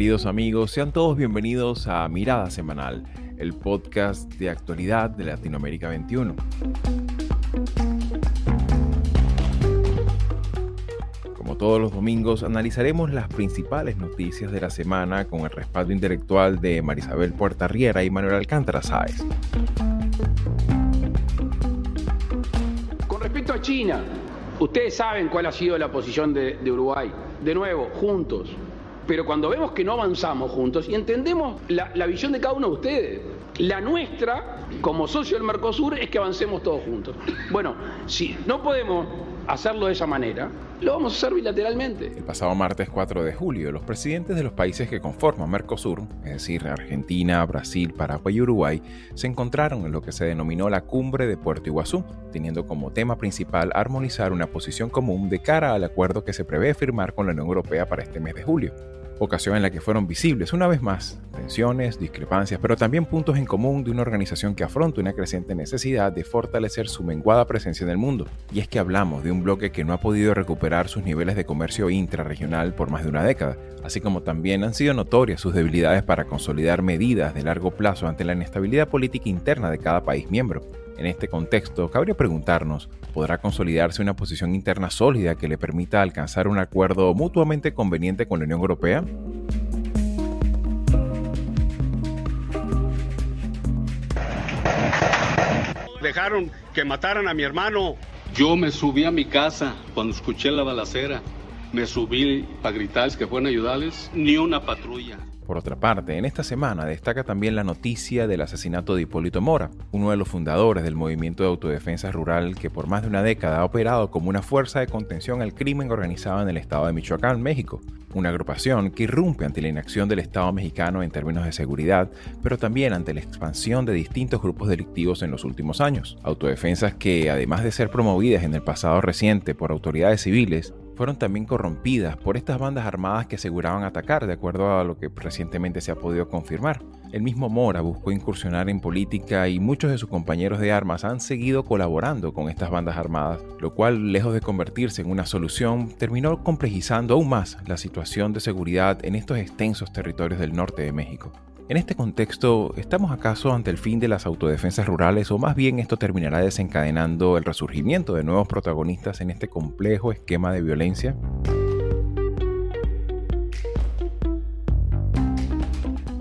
Queridos amigos, sean todos bienvenidos a Mirada Semanal, el podcast de actualidad de Latinoamérica 21. Como todos los domingos, analizaremos las principales noticias de la semana con el respaldo intelectual de Marisabel Puerta Riera y Manuel Alcántara Sáez. Con respecto a China, ustedes saben cuál ha sido la posición de, de Uruguay. De nuevo, juntos, pero cuando vemos que no avanzamos juntos y entendemos la, visión de cada uno de ustedes, la nuestra como socio del Mercosur es que avancemos todos juntos. Bueno, si no podemos hacerlo de esa manera, lo vamos a hacer bilateralmente. El pasado martes 4 de julio, los presidentes de los países que conforman Mercosur, es decir, Argentina, Brasil, Paraguay y Uruguay, se encontraron en lo que se denominó la cumbre de Puerto Iguazú, teniendo como tema principal armonizar una posición común de cara al acuerdo que se prevé firmar con la Unión Europea para este mes de julio ocasión en la que fueron visibles una vez más tensiones, discrepancias, pero también puntos en común de una organización que afronta una creciente necesidad de fortalecer su menguada presencia en el mundo. Y es que hablamos de un bloque que no ha podido recuperar sus niveles de comercio intrarregional por más de una década, así como también han sido notorias sus debilidades para consolidar medidas de largo plazo ante la inestabilidad política interna de cada país miembro. En este contexto, cabría preguntarnos, ¿podrá consolidarse una posición interna sólida que le permita alcanzar un acuerdo mutuamente conveniente con la Unión Europea? Dejaron que mataran a mi hermano. Yo me subí a mi casa cuando escuché la balacera. Me subí para gritarles que fueron a ayudarles. Ni una patrulla. Por otra parte, en esta semana destaca también la noticia del asesinato de Hipólito Mora, uno de los fundadores del movimiento de autodefensa rural que por más de una década ha operado como una fuerza de contención al crimen organizado en el estado de Michoacán, México, una agrupación que irrumpe ante la inacción del Estado mexicano en términos de seguridad, pero también ante la expansión de distintos grupos delictivos en los últimos años. Autodefensas que, además de ser promovidas en el pasado reciente por autoridades civiles, fueron también corrompidas por estas bandas armadas que aseguraban atacar, de acuerdo a lo que recientemente se ha podido confirmar. El mismo Mora buscó incursionar en política y muchos de sus compañeros de armas han seguido colaborando con estas bandas armadas, lo cual, lejos de convertirse en una solución, terminó complejizando aún más la situación de seguridad en estos extensos territorios del norte de México. En este contexto, ¿estamos acaso ante el fin de las autodefensas rurales o más bien esto terminará desencadenando el resurgimiento de nuevos protagonistas en este complejo esquema de violencia?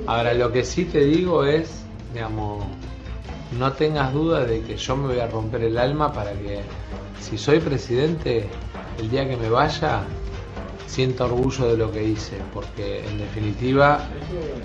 Ahora, lo que sí te digo es, digamos, no tengas duda de que yo me voy a romper el alma para que, si soy presidente, el día que me vaya, siento orgullo de lo que hice, porque en definitiva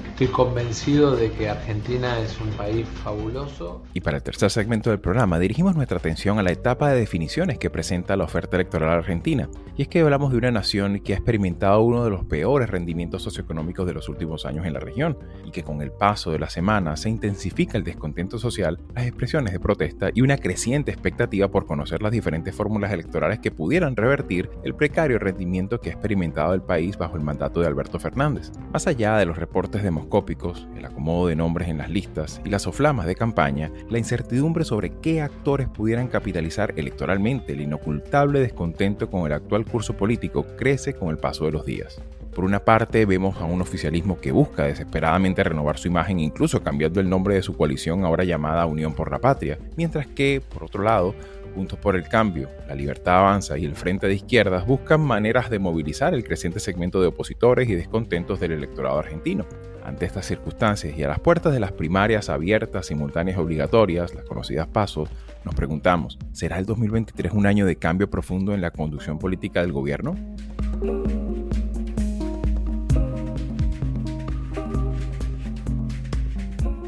estoy convencido de que Argentina es un país fabuloso. Y para el tercer segmento del programa dirigimos nuestra atención a la etapa de definiciones que presenta la oferta electoral argentina. Y es que hablamos de una nación que ha experimentado uno de los peores rendimientos socioeconómicos de los últimos años en la región, y que con el paso de la semana se intensifica el descontento social, las expresiones de protesta y una creciente expectativa por conocer las diferentes fórmulas electorales que pudieran revertir el precario rendimiento que ha experimentado el país bajo el mandato de Alberto Fernández. Más allá de los reportes demoscópicos, el acomodo de nombres en las listas y las soflamas de campaña, la incertidumbre sobre qué actores pudieran capitalizar electoralmente el inocultable descontento con el actual curso político crece con el paso de los días. Por una parte, vemos a un oficialismo que busca desesperadamente renovar su imagen, incluso cambiando el nombre de su coalición ahora llamada Unión por la Patria, mientras que, por otro lado, Juntos por el Cambio, La Libertad Avanza y el Frente de Izquierdas buscan maneras de movilizar el creciente segmento de opositores y descontentos del electorado argentino. Ante estas circunstancias y a las puertas de las primarias abiertas, simultáneas y obligatorias, las conocidas pasos, nos preguntamos, ¿será el 2023 un año de cambio profundo en la conducción política del gobierno?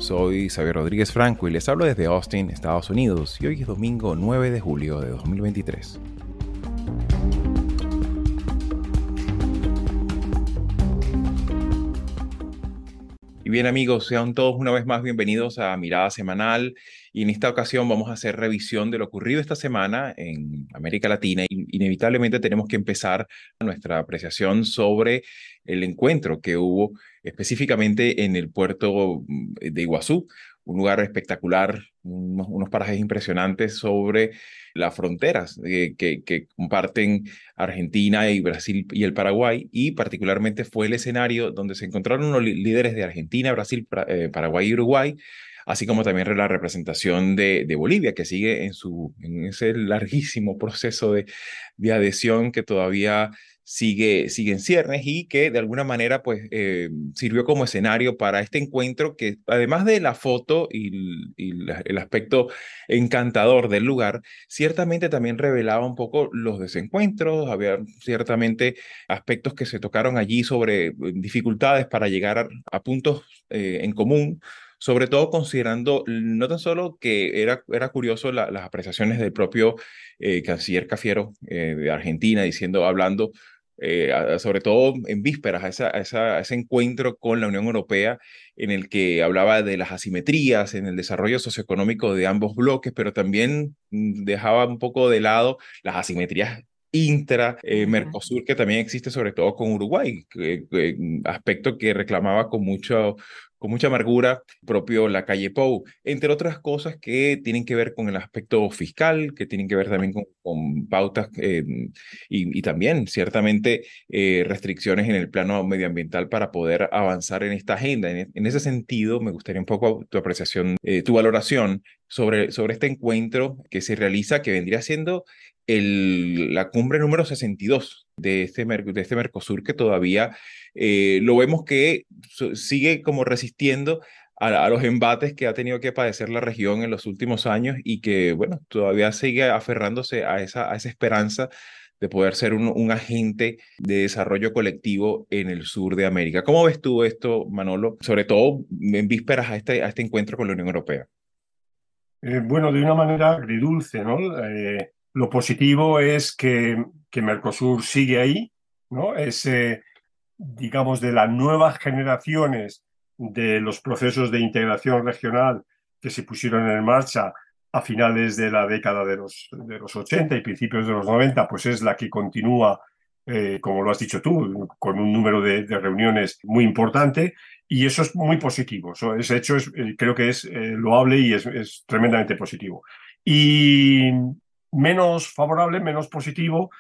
Soy Xavier Rodríguez Franco y les hablo desde Austin, Estados Unidos, y hoy es domingo 9 de julio de 2023. Y bien amigos, sean todos una vez más bienvenidos a Mirada Semanal y en esta ocasión vamos a hacer revisión de lo ocurrido esta semana en América Latina. Inevitablemente tenemos que empezar nuestra apreciación sobre el encuentro que hubo específicamente en el puerto mm, de Iguazú, un lugar espectacular, unos, parajes impresionantes sobre las fronteras eh, que, que, comparten Argentina y Brasil y el Paraguay, y particularmente fue el escenario donde se encontraron los líderes de Argentina, Brasil, eh, Paraguay y Uruguay, así como también la representación de, Bolivia, que sigue en, su, en ese larguísimo proceso de, de adhesión que todavía sigue, sigue en ciernes y que de alguna manera pues eh, sirvió como escenario para este encuentro que además de la foto y, el aspecto encantador del lugar, ciertamente también revelaba un poco los desencuentros, había ciertamente aspectos que se tocaron allí sobre eh, dificultades para llegar a, puntos eh, en común sobre todo considerando no tan solo que era, era curioso las apreciaciones del propio canciller Cafiero de Argentina, diciendo, hablando eh, sobre todo en vísperas a, esa, ese encuentro con la Unión Europea en el que hablaba de las asimetrías en el desarrollo socioeconómico de ambos bloques, pero también mm, dejaba un poco de lado las asimetrías intra-Mercosur eh, que también existe sobre todo con Uruguay, aspecto que reclamaba con mucho con mucha amargura, propio la calle Pou, entre otras cosas que tienen que ver con el aspecto fiscal, que tienen que ver también con, pautas eh, y, también ciertamente eh, restricciones en el plano medioambiental para poder avanzar en esta agenda. En, ese sentido, me gustaría un poco tu apreciación, eh, tu valoración sobre, sobre este encuentro que se realiza, que vendría siendo el, la cumbre número 62 de este, de este Mercosur que todavía eh, lo vemos que sigue como resistiendo a, los embates que ha tenido que padecer la región en los últimos años y que, bueno, todavía sigue aferrándose a esa, a esa esperanza de poder ser un, un, agente de desarrollo colectivo en el sur de América. ¿Cómo ves tú esto, Manolo, sobre todo en vísperas a este, a este encuentro con la Unión Europea? Eh, bueno, de una manera agridulce, ¿no? Eh, lo positivo es que, Mercosur sigue ahí, ¿no? Es, digamos, de las nuevas generaciones de los procesos de integración regional que se pusieron en marcha a finales de la década de los, de los 80 y principios de los 90, pues es la que continúa, eh, como lo has dicho tú, con un número de, reuniones muy importante y eso es muy positivo. ese hecho es, eh, creo que es eh, loable y es, es tremendamente positivo. Y menos favorable, menos positivo,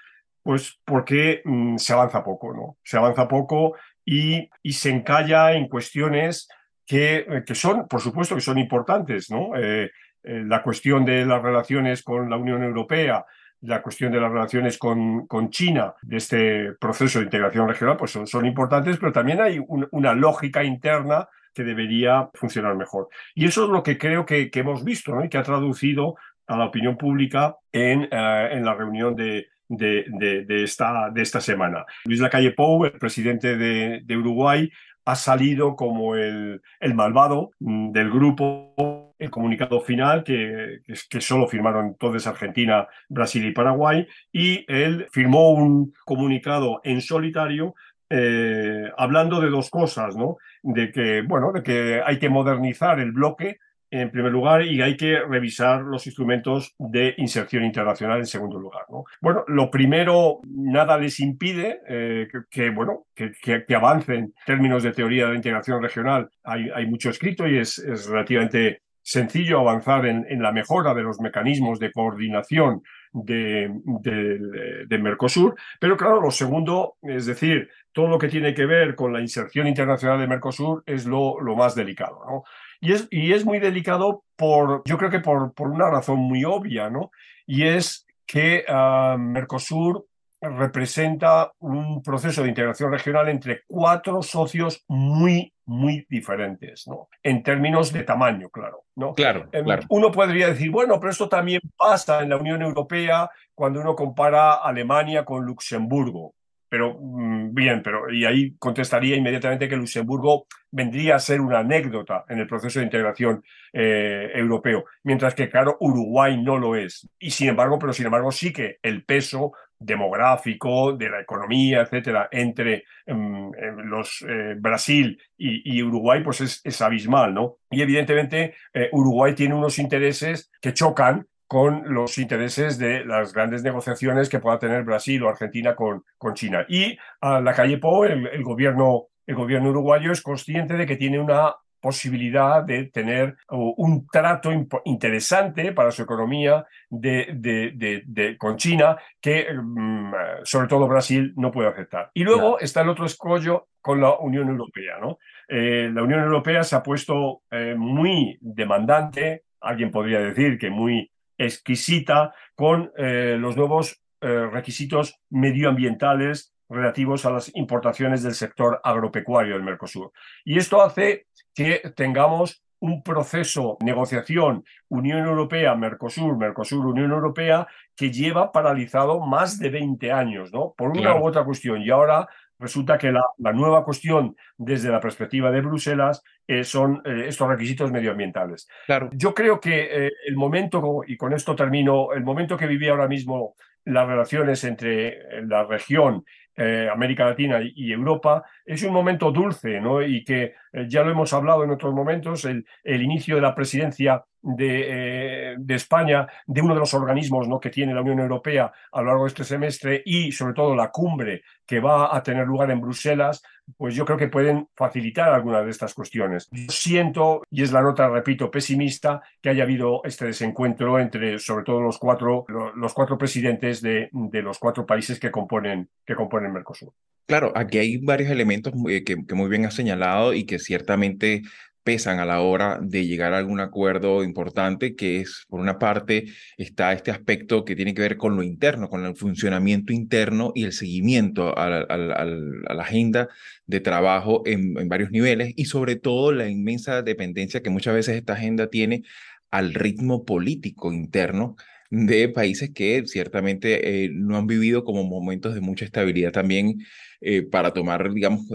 pues porque mm, se avanza poco, ¿no? Se avanza poco y, y se encalla en cuestiones que, eh, que, son, por supuesto, que son importantes, ¿no? Eh, eh, la cuestión de las relaciones con la Unión Europea, la cuestión de las relaciones con, con China, de este proceso de integración regional, pues son, son importantes, pero también hay una lógica interna que debería funcionar mejor. Y eso es lo que creo que, que hemos visto ¿no? y que ha traducido a la opinión pública en, en la reunión de, de, esta, de esta semana. Luis Lacalle Pou, el presidente de, Uruguay, ha salido como el, el malvado mm, del grupo el comunicado final, que, que, solo firmaron todos Argentina, Brasil y Paraguay, y él firmó un comunicado en solitario eh, hablando de dos cosas, ¿no? De que, bueno, de que hay que modernizar el bloque en primer lugar y hay que revisar los instrumentos de inserción internacional en segundo lugar. ¿no? Bueno, lo primero, nada les impide eh, que, bueno, que, que, avancen en términos de teoría de integración regional. Hay, hay mucho escrito y es, es relativamente sencillo avanzar en, en, la mejora de los mecanismos de coordinación de, de, de, Mercosur. Pero claro, lo segundo, es decir, todo lo que tiene que ver con la inserción internacional de Mercosur es lo, lo más delicado. ¿no? Y es, y es muy delicado por, yo creo que por, por una razón muy obvia, ¿no? Y es que uh, Mercosur representa un proceso de integración regional entre cuatro socios muy, muy diferentes, ¿no? En términos de tamaño, claro, ¿no? Claro, em, claro. Uno podría decir, bueno, pero esto también pasa en la Unión Europea cuando uno compara Alemania con Luxemburgo. Pero mm, bien, pero y ahí contestaría inmediatamente que Luxemburgo vendría a ser una anécdota en el proceso de integración eh, europeo, mientras que claro Uruguay no lo es. Y sin embargo, pero sin embargo sí que el peso demográfico de la economía, etcétera, entre em, em, los eh, Brasil y, Uruguay, pues es, abismal, ¿no? Y evidentemente eh, Uruguay tiene unos intereses que chocan con los intereses de las grandes negociaciones que pueda tener Brasil o Argentina con, con China. Y a la calle Po, el, gobierno, el gobierno uruguayo es consciente de que tiene una posibilidad de tener un trato interesante para su economía de, de, con China que mm, sobre todo Brasil no puede aceptar. Y luego está el otro escollo con la Unión Europea. ¿no? Eh, la Unión Europea se ha puesto eh, muy demandante, alguien podría decir que muy exquisita, con eh, los nuevos requisitos medioambientales relativos a las importaciones del sector agropecuario del Mercosur. Y esto hace que tengamos un proceso negociación Unión Europea, Mercosur, Mercosur, Unión Europea, que lleva paralizado más de 20 años, ¿no? Por una u otra cuestión. Y ahora resulta que la, nueva cuestión desde la perspectiva de Bruselas eh, son eh, estos requisitos medioambientales. Claro. Yo creo que eh, el momento, y con esto termino, el momento que viví ahora mismo las relaciones entre la región eh, América Latina y, Europa, es un momento dulce, ¿no? Y que eh, ya lo hemos hablado en otros momentos, el, inicio de la presidencia de, eh, de, España, de uno de los organismos ¿no? que tiene la Unión Europea a lo largo de este semestre y sobre todo la cumbre que va a tener lugar en Bruselas, pues yo creo que pueden facilitar algunas de estas cuestiones. Siento, y es la nota, repito, pesimista, que haya habido este desencuentro entre sobre todo los cuatro, los cuatro presidentes de, de los cuatro países que componen, que componen Mercosur. Claro, aquí hay varios elementos que, que, muy bien has señalado y que ciertamente pesan a la hora de llegar a algún acuerdo importante, que es, por una parte, está este aspecto que tiene que ver con lo interno, con el funcionamiento interno y el seguimiento a la, agenda de trabajo en, en varios niveles y sobre todo la inmensa dependencia que muchas veces esta agenda tiene al ritmo político interno de países que ciertamente eh, no han vivido como momentos de mucha estabilidad también eh, para tomar, digamos,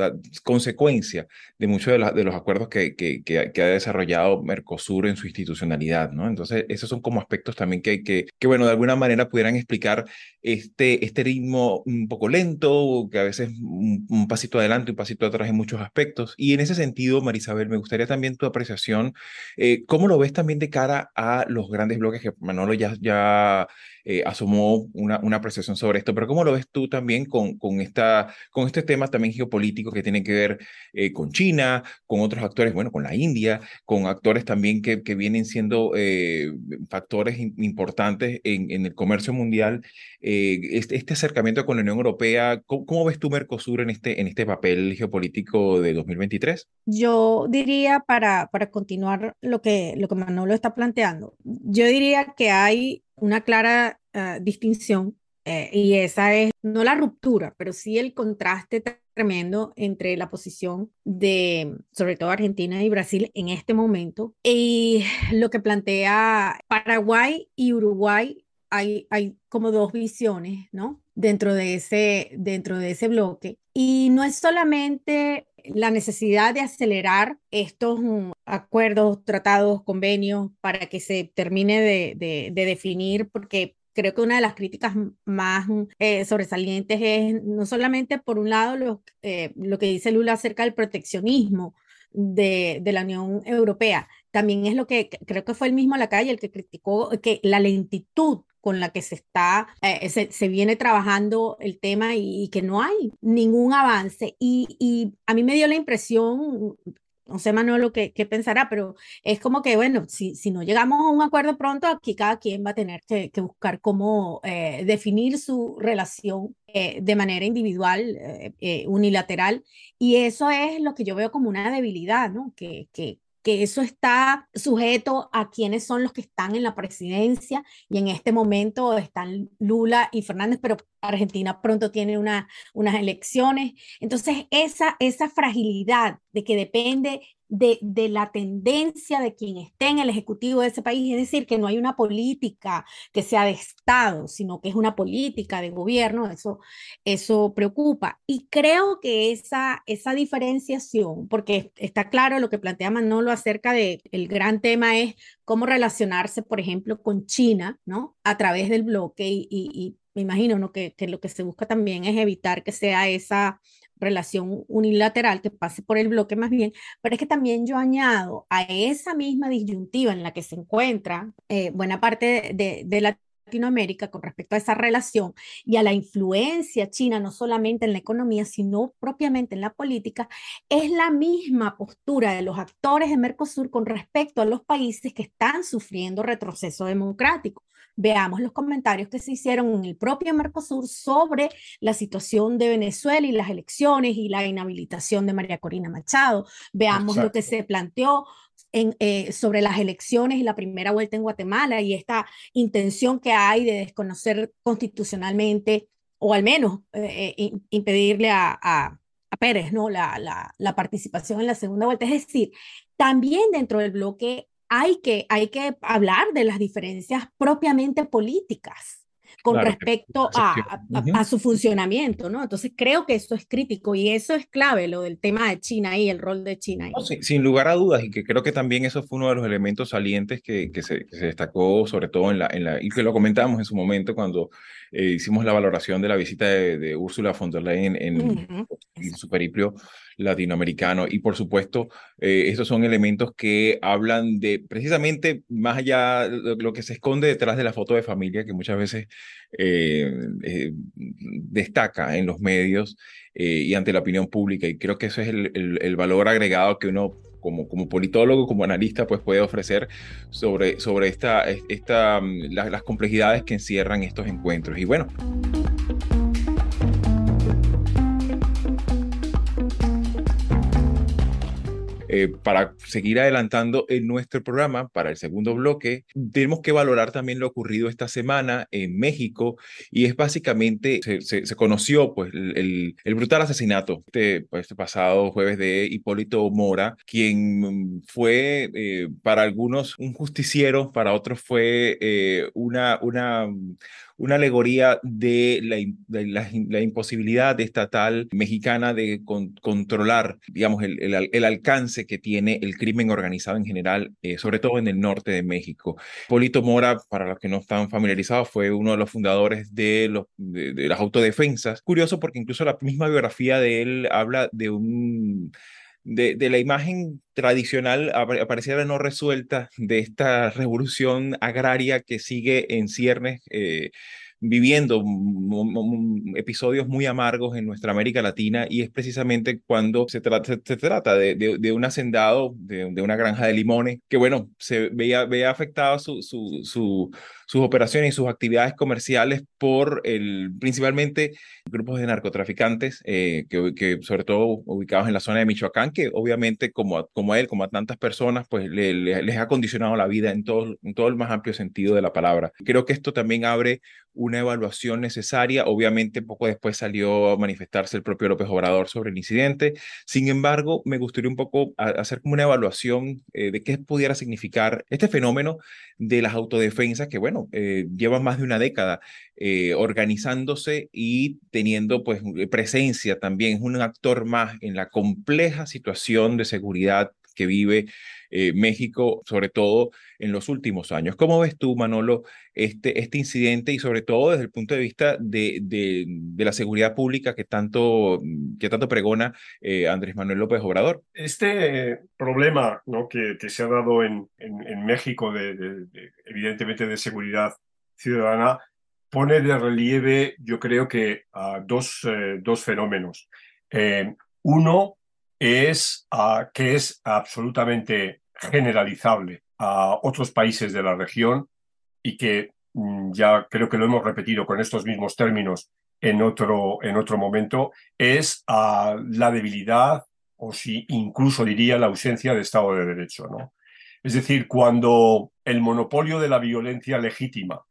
consecuencia de muchos de, de, los acuerdos que, que, que, ha desarrollado Mercosur en su institucionalidad, ¿no? Entonces, esos son como aspectos también que, que, que bueno, de alguna manera pudieran explicar este, este ritmo un poco lento, que a veces un, un pasito adelante, un pasito atrás en muchos aspectos. Y en ese sentido, Marisabel, me gustaría también tu apreciación, eh, ¿cómo lo ves también de cara a los grandes bloques que Manolo ya, ya eh, asomó una, una apreciación sobre esto, pero ¿cómo lo ves tú también con, con, esta, con este tema también geopolítico que tiene que ver eh, con China, con otros actores, bueno, con la India, con actores también que, que vienen siendo eh, factores importantes en, en, el comercio mundial? Este, este, acercamiento con la Unión Europea, ¿cómo, ¿cómo, ves tú Mercosur en este, en este papel geopolítico de 2023? Yo diría, para, para continuar lo que, lo que Manolo está planteando, yo diría que hay una clara uh, distinción eh, y esa es no la ruptura, pero sí el contraste tremendo entre la posición de, sobre todo Argentina y Brasil en este momento y lo que plantea Paraguay y Uruguay. Hay, hay como dos visiones, ¿no? Dentro de, ese, dentro de ese bloque. Y no es solamente la necesidad de acelerar estos mm, acuerdos, tratados, convenios para que se termine de, de, definir, porque creo que una de las críticas más eh, sobresalientes es no solamente por un lado lo, eh, lo que dice Lula acerca del proteccionismo de, de, la Unión Europea, también es lo que creo que fue el mismo la calle el que criticó que la lentitud con la que se está, eh, se, se, viene trabajando el tema y, que no hay ningún avance. Y, y, a mí me dio la impresión, no sé Manolo qué, qué pensará, pero es como que, bueno, si, si no llegamos a un acuerdo pronto, aquí cada quien va a tener que, que buscar cómo eh, definir su relación eh, de manera individual, unilateral, y eso es lo que yo veo como una debilidad, ¿no? Que, que, que eso está sujeto a quienes son los que están en la presidencia y en este momento están Lula y Fernández, pero Argentina pronto tiene una, unas elecciones. Entonces, esa, esa fragilidad de que depende de, de, la tendencia de quien esté en el ejecutivo de ese país, es decir, que no hay una política que sea de Estado, sino que es una política de gobierno, eso, eso preocupa. Y creo que esa, esa diferenciación, porque está claro lo que plantea Manolo acerca de, el gran tema es cómo relacionarse, por ejemplo, con China, ¿no? A través del bloque y, y, y me imagino, ¿no? Que, que lo que se busca también es evitar que sea esa relación unilateral que pase por el bloque más bien, pero es que también yo añado a esa misma disyuntiva en la que se encuentra eh, buena parte de, de, Latinoamérica con respecto a esa relación y a la influencia china, no solamente en la economía, sino propiamente en la política, es la misma postura de los actores de Mercosur con respecto a los países que están sufriendo retroceso democrático. Veamos los comentarios que se hicieron en el propio Mercosur sobre la situación de Venezuela y las elecciones y la inhabilitación de María Corina Machado. Veamos lo que se planteó en, eh, sobre las elecciones y la primera vuelta en Guatemala y esta intención que hay de desconocer constitucionalmente o al menos eh, eh, impedirle a, a, Pérez ¿no? La, la, la, participación en la segunda vuelta. Es decir, también dentro del bloque hay que, hay que hablar de las diferencias propiamente políticas con respecto a, a, su funcionamiento, ¿no? Entonces creo que eso es crítico y eso es clave, lo del tema de China y el rol de China. Ahí. sin, lugar a dudas, y que creo que también eso fue uno de los elementos salientes que, que, se, se, destacó, sobre todo en la, en la, y que lo comentamos en su momento cuando eh, hicimos la valoración de la visita de, de Ursula von der Leyen en, en su periplo latinoamericano. Y por supuesto, eh, estos son elementos que hablan de precisamente más allá de lo que se esconde detrás de la foto de familia, que muchas veces eh, eh, destaca en los medios y ante la opinión pública. Y creo que eso es el, el, valor agregado que uno como, como politólogo, como analista, pues puede ofrecer sobre, sobre esta, esta, mm, las complejidades que encierran estos encuentros. Y bueno. Eh, para seguir adelantando en nuestro programa, para el segundo bloque, tenemos que valorar también lo ocurrido esta semana en México y es básicamente, se, se, conoció pues el, el, brutal asesinato este, este, pasado jueves de Hipólito Mora, quien fue eh, para algunos un justiciero, para otros fue eh, una, una una alegoría de la, la, imposibilidad estatal mexicana de controlar, digamos, el, el, alcance que tiene el crimen organizado en general, eh, sobre todo en el norte de México. Polito Mora, para los que no están familiarizados, fue uno de los fundadores de, los, de las autodefensas. Curioso porque incluso la misma biografía de él habla de un de, de, la imagen tradicional apareciera no resuelta de esta revolución agraria que sigue en ciernes. Eh, viviendo episodios muy amargos en nuestra América Latina y es precisamente cuando se, trata se, trata de, de, un hacendado, de, de, una granja de limones, que bueno, se veía, veía afectado su, su, su sus operaciones y sus actividades comerciales por el, principalmente grupos de narcotraficantes, eh, que, que, sobre todo ubicados en la zona de Michoacán, que obviamente como a, como a él, como a tantas personas, pues le, le, les ha condicionado la vida en todo, en todo el más amplio sentido de la palabra. Creo que esto también abre una evaluación necesaria. Obviamente, poco después salió a manifestarse el propio López Obrador sobre el incidente. Sin embargo, me gustaría un poco hacer como una evaluación eh, de qué pudiera significar este fenómeno de las autodefensas, que bueno, eh, lleva más de una década eh, organizándose y teniendo pues presencia también, es un actor más en la compleja situación de seguridad que vive eh, México, sobre todo en los últimos años. ¿Cómo ves tú, Manolo, este, este incidente y sobre todo desde el punto de vista de, de, la seguridad pública que tanto, que tanto pregona eh, Andrés Manuel López Obrador? Este problema ¿no? que, se ha dado en, en, México, de, de, evidentemente de seguridad ciudadana, pone de relieve, yo creo que dos, eh, dos fenómenos. Uno es uh, que es absolutamente generalizable a otros países de la región y que mm, ya creo que lo hemos repetido con estos mismos términos en otro, en otro momento, es a la debilidad o si incluso diría la ausencia de Estado de Derecho. ¿no? Es decir, cuando el monopolio de la violencia legítima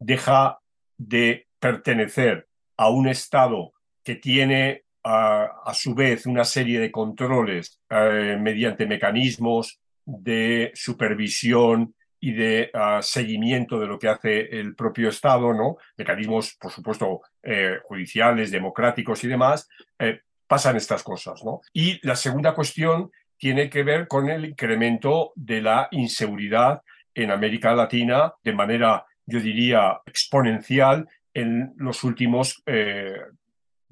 deja de pertenecer a un Estado que tiene a, su vez una serie de controles eh, mediante mecanismos de supervisión y de uh, seguimiento de lo que hace el propio Estado, ¿no? Mecanismos, por supuesto, eh, judiciales, democráticos y demás, eh, pasan estas cosas, ¿no? Y la segunda cuestión tiene que ver con el incremento de la inseguridad en América Latina de manera, yo diría, exponencial en los últimos eh,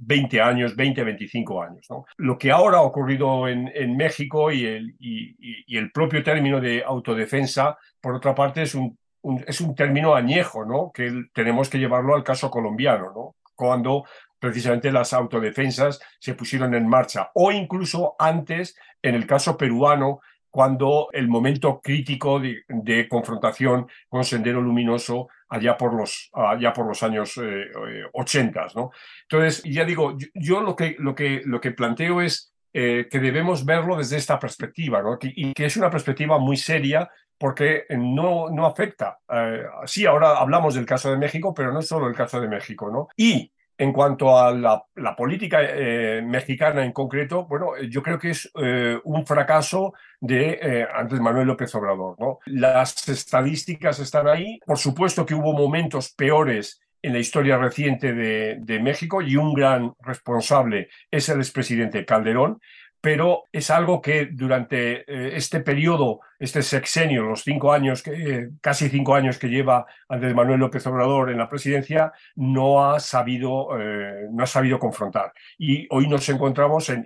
20 años, 20, 25 años. Lo que ahora ha ocurrido en, México y el, y, y el, propio término de autodefensa, por otra parte, es un es un término añejo, ¿no? Que tenemos que llevarlo al caso colombiano, ¿no? Cuando precisamente las autodefensas se pusieron en marcha, o incluso antes en el caso peruano, cuando el momento crítico de, confrontación con Sendero Luminoso allá por los, allá por los años eh, 80. ¿no? Entonces, ya digo, yo, lo, que, lo, que, lo que planteo es eh, que debemos verlo desde esta perspectiva, ¿no? y que es una perspectiva muy seria porque no, no afecta. Eh, sí, ahora hablamos del caso de México, pero no solo el caso de México. ¿no? Y en cuanto a la, política eh, mexicana en concreto, bueno, yo creo que es eh, un fracaso de eh, Manuel López Obrador. Las estadísticas están ahí. Por supuesto que hubo momentos peores en la historia reciente de, de México y un gran responsable es el expresidente Calderón, pero es algo que durante eh, este periodo, este sexenio, los cinco años, que, eh, casi cinco años que lleva Andrés Manuel López Obrador en la presidencia, no ha sabido, eh, no ha sabido confrontar. Y hoy nos encontramos en,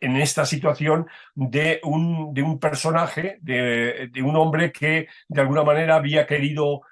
esta situación de un, personaje, de un hombre que de alguna manera había querido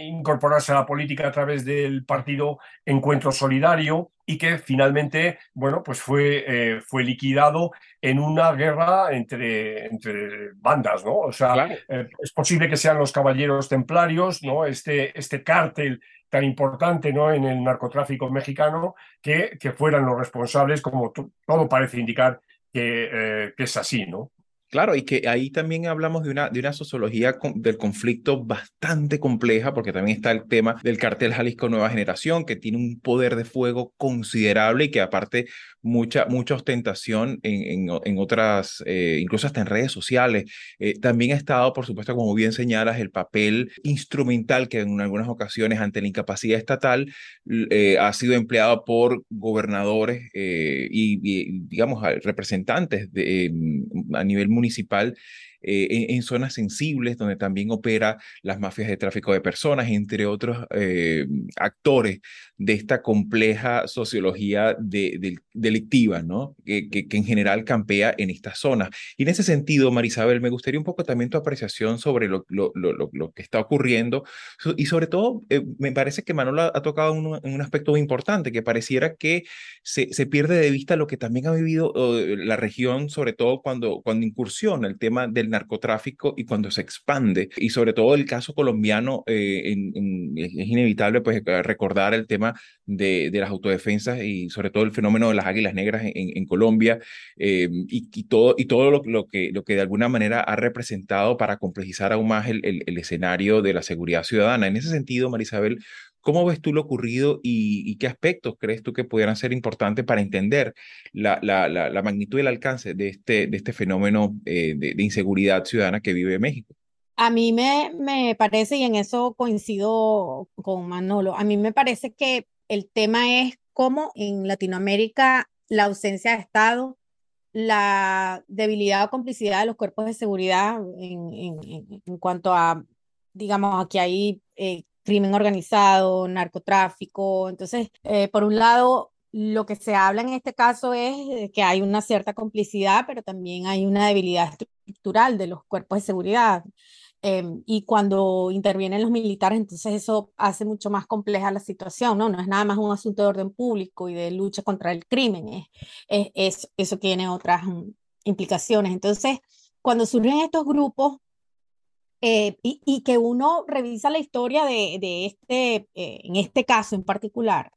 incorporarse a la política a través del partido Encuentro Solidario y que finalmente, bueno, pues fue, eh, fue liquidado en una guerra entre, entre bandas, ¿no? O sea, eh, es posible que sean los caballeros templarios, ¿no? Este, este cártel tan importante ¿no? en el narcotráfico mexicano que, que fueran los responsables, como todo parece indicar que, eh, que es así, ¿no? Claro, y que ahí también hablamos de una, de una sociología del conflicto bastante compleja, porque también está el tema del cartel Jalisco Nueva Generación, que tiene un poder de fuego considerable y que aparte mucha, mucha ostentación en, en, otras, eh, incluso hasta en redes sociales. Eh, también ha estado, por supuesto, como bien señalas, el papel instrumental que en algunas ocasiones ante la incapacidad estatal eh, ha sido empleado por gobernadores y, digamos, representantes de, a nivel municipal eh, en, zonas sensibles donde también opera las mafias de tráfico de personas, entre otros eh, actores de esta compleja sociología de, delictiva, ¿no? Que, que, en general campea en estas zonas. Y en ese sentido, Marisabel, me gustaría un poco también tu apreciación sobre lo, lo, lo, lo que está ocurriendo y sobre todo, eh, me parece que Manolo ha, tocado un, un, aspecto muy importante, que pareciera que se, se pierde de vista lo que también ha vivido la región, sobre todo cuando, cuando incursiona el tema del narcotráfico y cuando se expande. Y sobre todo el caso colombiano, eh, es inevitable pues recordar el tema de, las autodefensas y sobre todo el fenómeno de las águilas negras en, Colombia eh, y, todo, y todo lo, que, lo que de alguna manera ha representado para complejizar aún más el escenario de la seguridad ciudadana. En ese sentido, Marisabel, ¿Cómo ves tú lo ocurrido y, qué aspectos crees tú que pudieran ser importantes para entender la, la, la, magnitud y el alcance de este, de este fenómeno eh, de, inseguridad ciudadana que vive México? A mí me, me parece, y en eso coincido con Manolo, a mí me parece que el tema es cómo en Latinoamérica la ausencia de Estado, la debilidad o complicidad de los cuerpos de seguridad en, en, en cuanto a, digamos, aquí hay eh, crimen organizado, narcotráfico. Entonces, eh, por un lado, lo que se habla en este caso es que hay una cierta complicidad, pero también hay una debilidad estructural de los cuerpos de seguridad. Em, y cuando intervienen los militares, entonces eso hace mucho más compleja la situación, ¿no? No es nada más un asunto de orden público y de lucha contra el crimen, es, es eso tiene otras mm, implicaciones. Entonces, cuando surgen estos grupos, eh, y, que uno revisa la historia de, de este, eh, en este caso en particular,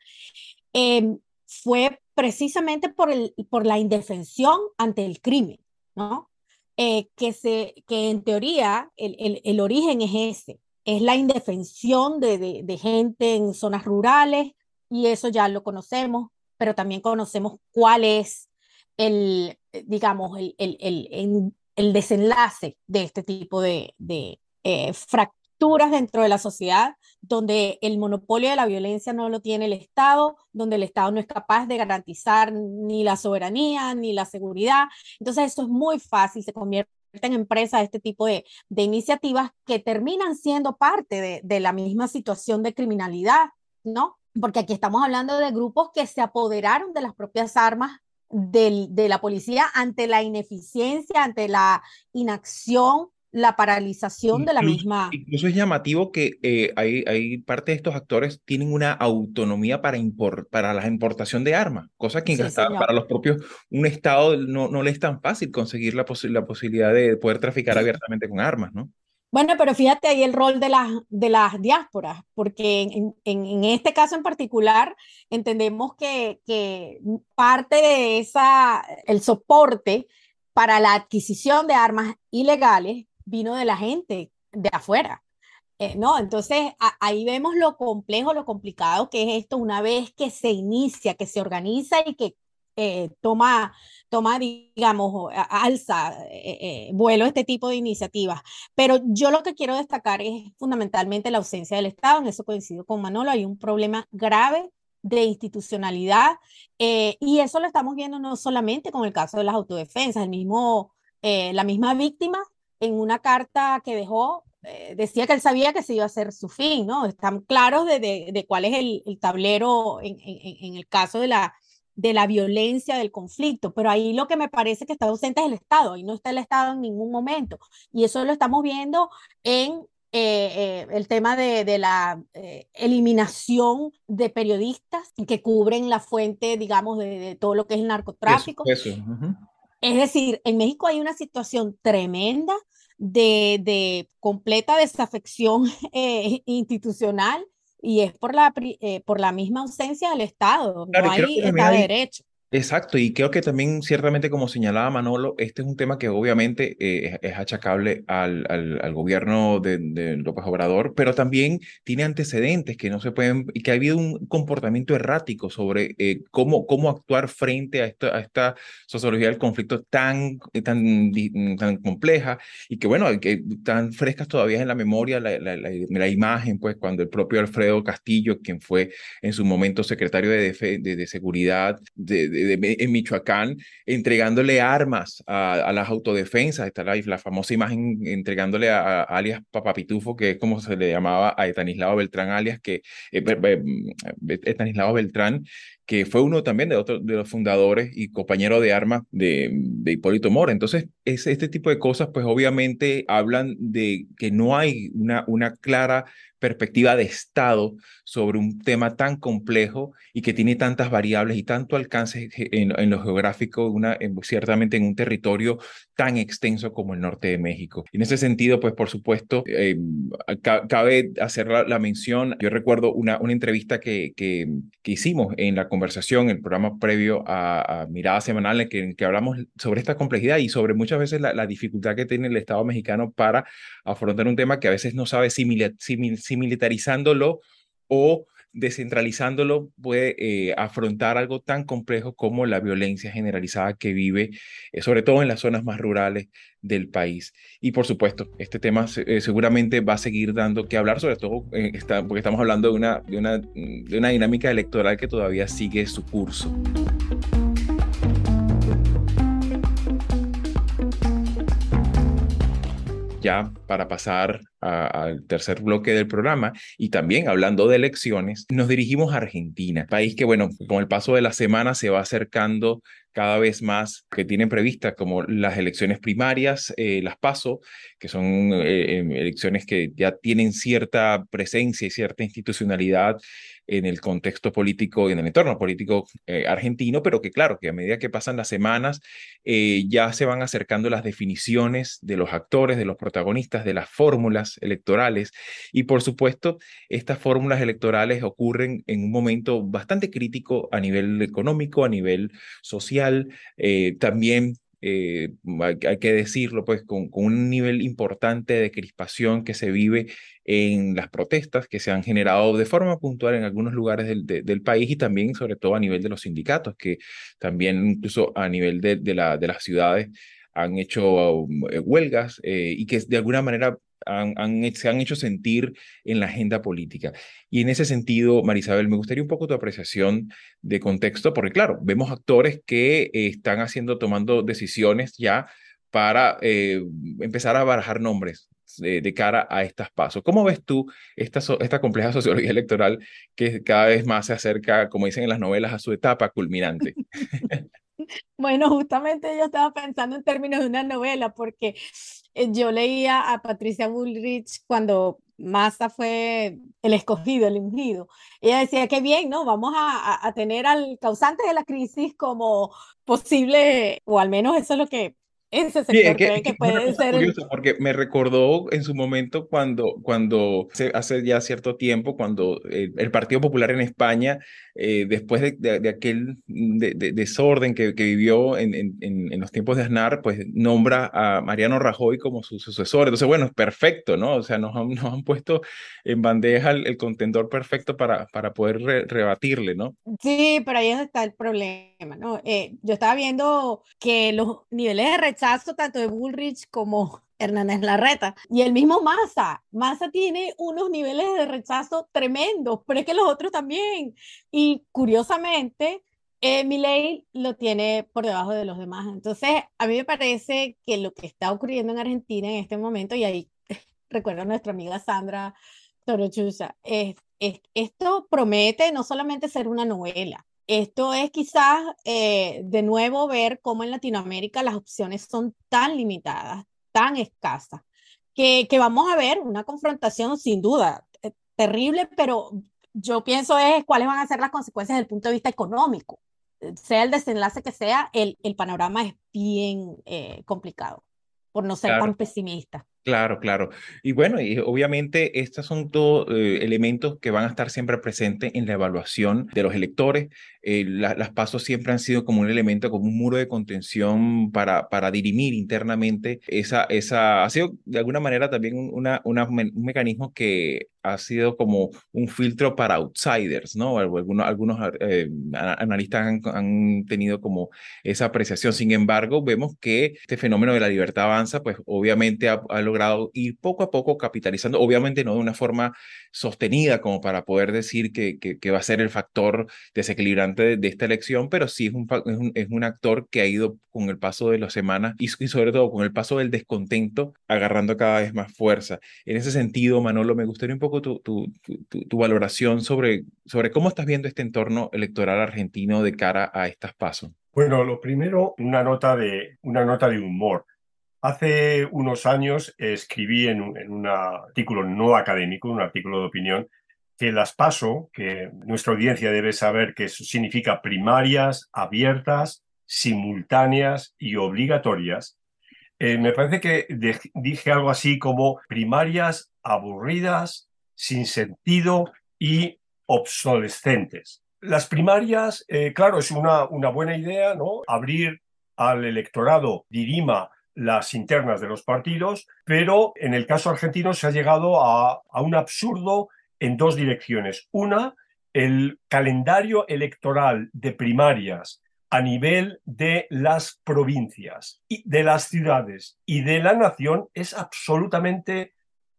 em, fue precisamente por, el, por la indefensión ante el crimen, ¿no? Eh, que, se, que en teoría el, el, el, origen es ese, es la indefensión de, de, de, gente en zonas rurales, y eso ya lo conocemos, pero también conocemos cuál es el, digamos, el, el, el, el desenlace de este tipo de, eh, fracturas dentro de la sociedad, donde el monopolio de la violencia no lo tiene el Estado, donde el Estado no es capaz de garantizar ni la soberanía ni la seguridad. Entonces, eso es muy fácil, se convierte en empresa este tipo de, iniciativas que terminan siendo parte de la misma situación de criminalidad, ¿no? Porque aquí estamos hablando de grupos que se apoderaron de las propias armas de la policía ante la ineficiencia, ante la inacción la paralización de la misma. Incluso es llamativo que eh, hay, hay parte de estos actores tienen una autonomía para, para la importación de armas, cosa que para los propios, un Estado no, no le es tan fácil conseguir la, la posibilidad de poder traficar abiertamente con armas, ¿no? Bueno, pero fíjate ahí el rol de, las de las diásporas, porque en, en, este caso en particular entendemos que, que parte de esa, el soporte para la adquisición de armas ilegales vino de la gente de afuera. Eh, ¿no? Entonces, ahí vemos lo complejo, lo complicado que es esto una vez que se inicia, que se organiza y que eh, toma, toma, digamos, alza eh, vuelo este tipo de iniciativas. Pero yo lo que quiero destacar es fundamentalmente la ausencia del Estado, en eso coincido con Manolo, hay un problema grave de institucionalidad y eso lo estamos viendo no solamente con el caso de las autodefensas, el mismo, la misma víctima en una carta que dejó, eh, decía que él sabía que se iba a hacer su fin, ¿no? Están claros de, de, cuál es el, el tablero en, en, el caso de la, de la violencia, del conflicto, pero ahí lo que me parece que está ausente es el Estado, y no está el Estado en ningún momento, y eso lo estamos viendo en eh, eh, el tema de, de la eliminación de periodistas que cubren la fuente, digamos, de, de todo lo que es el narcotráfico. Eso, Es decir, en México hay una situación tremenda de, de completa desafección eh, institucional y es por la, eh, por la misma ausencia del Estado. no hay Estado de Derecho. Exacto, y creo que también ciertamente como señalaba Manolo, este es un tema que obviamente eh, es achacable al, al, gobierno de, de, López Obrador, pero también tiene antecedentes que no se pueden, y que ha habido un comportamiento errático sobre eh, cómo, cómo actuar frente a esta, a esta sociología del conflicto tan, tan, tan compleja y que bueno, que tan frescas todavía en la memoria la, la, la, imagen, pues cuando el propio Alfredo Castillo, quien fue en su momento secretario de, de, de Seguridad, de en Michoacán entregándole armas a, las autodefensas. Está la, la, famosa imagen entregándole a, alias Papapitufo, que es como se le llamaba a Etanislao Beltrán, alias que eh, Etanislao Beltrán, que fue uno también de, otro, de los fundadores y compañero de armas de, de Hipólito Mora. Entonces, es, este tipo de cosas, pues obviamente hablan de que no hay una, una clara perspectiva de Estado sobre un tema tan complejo y que tiene tantas variables y tanto alcance en, lo geográfico, una, ciertamente en un territorio tan extenso como el norte de México. En ese sentido, pues por supuesto, eh, cabe hacer la, mención, yo recuerdo una, una entrevista que, que, que, hicimos en la conversación, el programa previo a, Mirada Semanal, en que, que, hablamos sobre esta complejidad y sobre muchas veces la, dificultad que tiene el Estado mexicano para afrontar un tema que a veces no sabe si, si militarizándolo o descentralizándolo puede eh, afrontar algo tan complejo como la violencia generalizada que vive, eh, sobre todo en las zonas más rurales del país. Y por supuesto, este tema eh, seguramente va a seguir dando que hablar, sobre todo porque estamos hablando de una dinámica electoral que todavía sigue su curso. Ya para pasar al tercer bloque del programa. Y también hablando de elecciones, nos dirigimos a Argentina, país que, bueno, con el paso de la semana se va acercando cada vez más que tienen previstas como las elecciones primarias, eh, las PASO, que son eh, em, elecciones que ya tienen cierta presencia y cierta institucionalidad en el contexto político y en el entorno político eh, argentino, pero que claro, que a medida que pasan las semanas ya se van acercando las definiciones de los actores, de los protagonistas, de las fórmulas electorales. Y por supuesto estas fórmulas electorales ocurren en un momento bastante crítico a nivel económico, a nivel social, eh, también eh, hay, que decirlo, pues con, un nivel importante de crispación que se vive en las protestas que se han generado de forma puntual en algunos lugares del, país y también sobre todo a nivel de los sindicatos, que también incluso a nivel de, la, de las ciudades han hecho eh, huelgas y que de alguna manera se han hecho sentir en la agenda política. Y en ese sentido, Marisabel, me gustaría un poco tu apreciación de contexto, porque claro, vemos actores que están haciendo, tomando decisiones ya para eh, empezar a barajar nombres de, cara a estas pasos. ¿Cómo ves tú esta, esta compleja sociología electoral que cada vez más se acerca, como dicen en las novelas, a su etapa culminante? Bueno, justamente yo estaba pensando en términos de una novela, porque eh, yo leía a Patricia Bullrich cuando Massa fue el escogido, el ungido. Ella decía que bien, ¿no? Vamos a, a, tener al causante de la crisis como posible, o al menos eso es lo que ese sector cree que, puede ser. Curioso porque me recordó en su momento cuando, cuando hace ya cierto tiempo, cuando el, Partido Popular en España, eh, después de, de, aquel desorden que, que vivió en, en, en, los tiempos de Aznar, pues nombra a Mariano Rajoy como su sucesor. Entonces, bueno, es perfecto, ¿no? O sea, nos han, nos han puesto en bandeja el, contendor perfecto para, para poder rebatirle, ¿no? Sí, pero ahí está el problema, ¿no? Eh, yo estaba viendo que los niveles de rechazo tanto de Bullrich como Hernández Larreta. Y el mismo Massa. Massa tiene unos niveles de rechazo tremendos, pero es que los otros también. Y curiosamente, eh, lo tiene por debajo de los demás. Entonces, a mí me parece que lo que está ocurriendo en Argentina en este momento, y ahí recuerdo a nuestra amiga Sandra Torochusa, es, es, esto promete no solamente ser una novela, esto es quizás eh, de nuevo ver cómo en Latinoamérica las opciones son tan limitadas, tan escasas, que, que vamos a ver una confrontación sin duda eh, terrible, pero yo pienso es cuáles van a ser las consecuencias desde el punto de vista económico. Sea el desenlace que sea, el, el panorama es bien eh, complicado, por no ser tan pesimista. Claro, claro. Y bueno, y obviamente estos son todos elementos que van a estar siempre presentes en la evaluación de los electores eh, las pasos siempre han sido como un elemento, como un muro de contención para, para dirimir internamente esa, esa, ha sido de alguna manera también una, una, un mecanismo que ha sido como un filtro para outsiders, ¿no? Algunos, algunos eh, analistas han, han, tenido como esa apreciación. Sin embargo, vemos que este fenómeno de la libertad avanza, pues obviamente ha, ha logrado ir poco a poco capitalizando, obviamente no de una forma sostenida como para poder decir que, que, va a ser el factor desequilibrante de, esta elección, pero sí es un, es un, actor que ha ido con el paso de las semanas y, sobre todo con el paso del descontento agarrando cada vez más fuerza. En ese sentido, Manolo, me gustaría un poco tu, tu, tu, valoración sobre, sobre cómo estás viendo este entorno electoral argentino de cara a estas pasos. Bueno, lo primero, una nota de, una nota de humor. Hace unos años escribí en un, artículo no académico, un artículo de opinión, que las paso, que nuestra audiencia debe saber que eso significa primarias, abiertas, simultáneas y obligatorias, eh, me parece que dije algo así como primarias aburridas, sin sentido y obsolescentes. Las primarias, eh, claro, es una, una buena idea, ¿no? Abrir al electorado dirima las internas de los partidos, pero en el caso argentino se ha llegado a, un absurdo en dos direcciones. Una, el calendario electoral de primarias a nivel de las provincias y de las ciudades y de la nación es absolutamente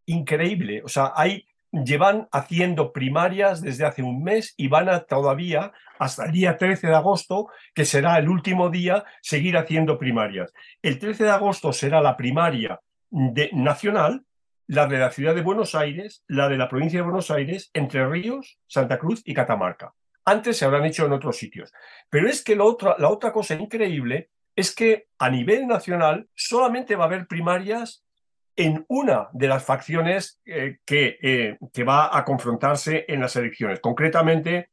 increíble. O sea, hay, llevan haciendo primarias desde hace un mes y van a todavía hasta el día 13 de agosto, que será el último día, seguir haciendo primarias. El 13 de agosto será la primaria de, nacional la de la ciudad de Buenos Aires, la de la provincia de Buenos Aires, Entre Ríos, Santa Cruz y Catamarca. Antes se habrán hecho en otros sitios. Pero es que la otra, la otra cosa increíble es que a nivel nacional solamente va a haber primarias en una de las facciones eh, que, eh, que va a confrontarse en las elecciones, concretamente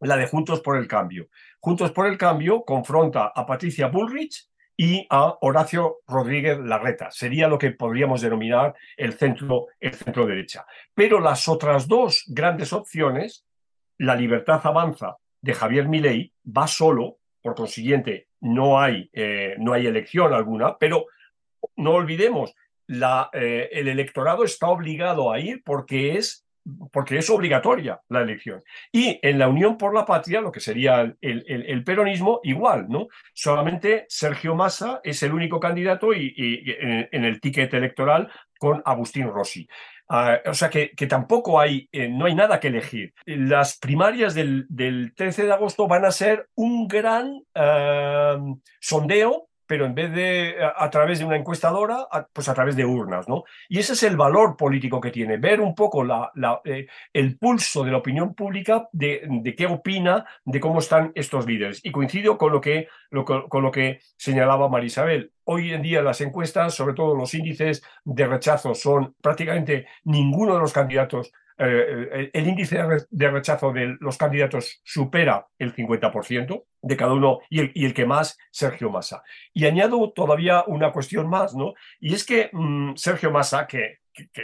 la de Juntos por el Cambio. Juntos por el Cambio confronta a Patricia Bullrich y a Horacio Rodríguez Larreta. Sería lo que podríamos denominar el centro, el centro derecha. Pero las otras dos grandes opciones, la libertad avanza de Javier Milei, va solo, por consiguiente, no hay, eh, no hay elección alguna, pero no olvidemos, la, eh, el electorado está obligado a ir porque es porque es obligatoria la elección. Y en la Unión por la Patria, lo que sería el, peronismo, igual, ¿no? Solamente Sergio Massa es el único candidato y, en, el ticket electoral con Agustín Rossi. Ah, o sea que, que tampoco hay, eh, no hay nada que elegir. Las primarias del, del, 13 de agosto van a ser un gran eh, sondeo pero en vez de a, través de una encuestadora, pues a través de urnas, ¿no? Y ese es el valor político que tiene, ver un poco eh, el pulso de la opinión pública de, qué opina, de cómo están estos líderes. Y coincido con lo que, con lo que señalaba. Hoy en día las encuestas, sobre todo los índices de rechazo, son prácticamente ninguno de los candidatos eh, eh, el índice de rechazo de los candidatos supera el 50% de cada uno y el, y el, que más, Sergio Massa. Y añado todavía una cuestión más, ¿no? Y es que mm, Sergio Massa, que,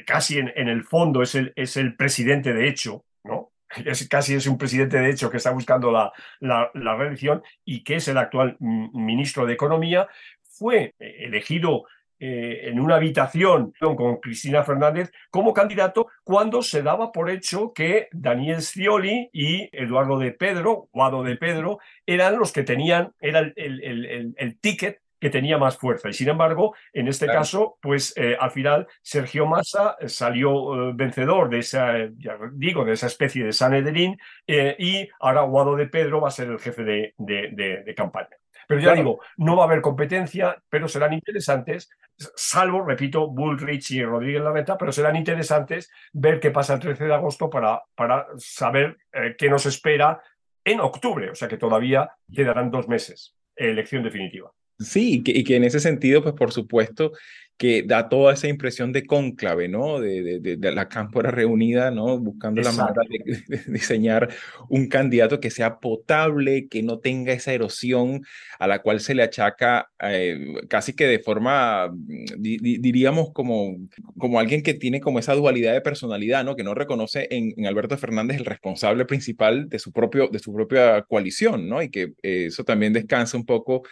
casi en, en, el fondo es el, es el presidente de hecho, ¿no? Es, casi es un presidente de hecho que está buscando la, la, la reelección y que es el actual mm, ministro de Economía, fue elegido eh, en una habitación con Cristina Fernández como candidato cuando se daba por hecho que Daniel Scioli y Eduardo de Pedro, Guado de Pedro, eran los que tenían, era el, el, el, ticket que tenía más fuerza. Y sin embargo, en este caso, pues eh, al final Sergio Massa salió eh, vencedor de esa, ya digo, de esa especie de Sanedrín y ahora Guado de Pedro va a ser el jefe de, de, campaña. Pero ya digo, no va a haber competencia, pero serán interesantes salvo, repito, Bullrich y Rodríguez Larreta, pero serán interesantes ver qué pasa el 13 de agosto para, para saber eh, qué nos espera en octubre, o sea que todavía quedarán dos meses, elección definitiva. Sí, y que, en ese sentido, pues por supuesto, que da toda esa impresión de cónclave, ¿no? De, de, la cámpora reunida, ¿no? Buscando la manera de, diseñar un candidato que sea potable, que no tenga esa erosión a la cual se le achaca eh, casi que de forma, diríamos, como, como alguien que tiene como esa dualidad de personalidad, ¿no? Que no reconoce en, Alberto Fernández el responsable principal de su, propio, de su propia coalición, ¿no? Y que eh, eso también descansa un poco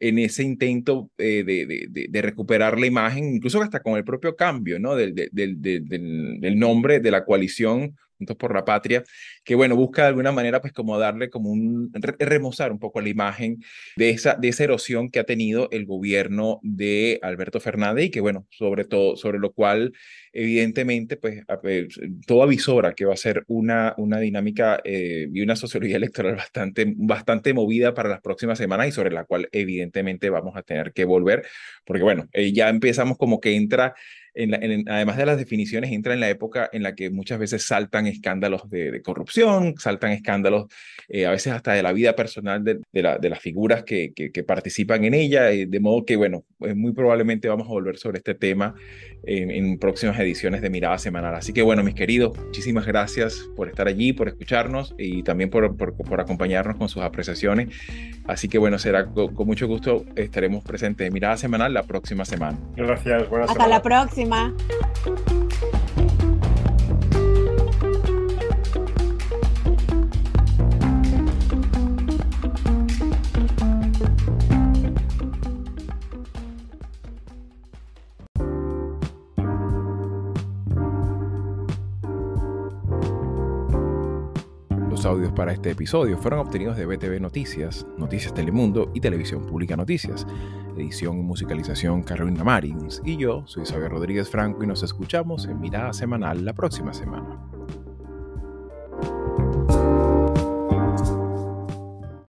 en ese intento eh, de, de, recuperar la imagen, incluso hasta con el propio cambio ¿no? del, del, del nombre de la coalición Juntos por la Patria, que bueno, busca de alguna manera pues como darle como un, remozar un poco la imagen de esa, de esa erosión que ha tenido el gobierno de Alberto Fernández y que bueno, sobre todo, sobre lo cual evidentemente pues, todo avisora que va a ser una, una dinámica eh, y una sociología electoral bastante, bastante movida para las próximas semanas y sobre la cual evidentemente vamos a tener que volver, porque bueno, eh, ya empezamos como que entra además de las definiciones, entra en la época en la que muchas veces saltan escándalos de, corrupción, saltan escándalos eh, a veces hasta de la vida personal de, de las figuras que, que, participan en ella, eh, de modo que, bueno, pues muy probablemente vamos a volver sobre este tema en, próximas ediciones de Mirada Semanal. Así que, bueno, mis queridos, muchísimas gracias por estar allí, por escucharnos y también por, por, acompañarnos con sus apreciaciones. Así que, bueno, será con, mucho gusto estaremos presentes en Mirada Semanal la próxima semana. Gracias, buenas Hasta la próxima. Los audios para este episodio fueron obtenidos de BTV Noticias, Noticias Telemundo y Televisión Pública Noticias edición y musicalización Carolina Marins, y yo soy Xavier Rodríguez Franco y nos escuchamos en Mirada Semanal la próxima semana.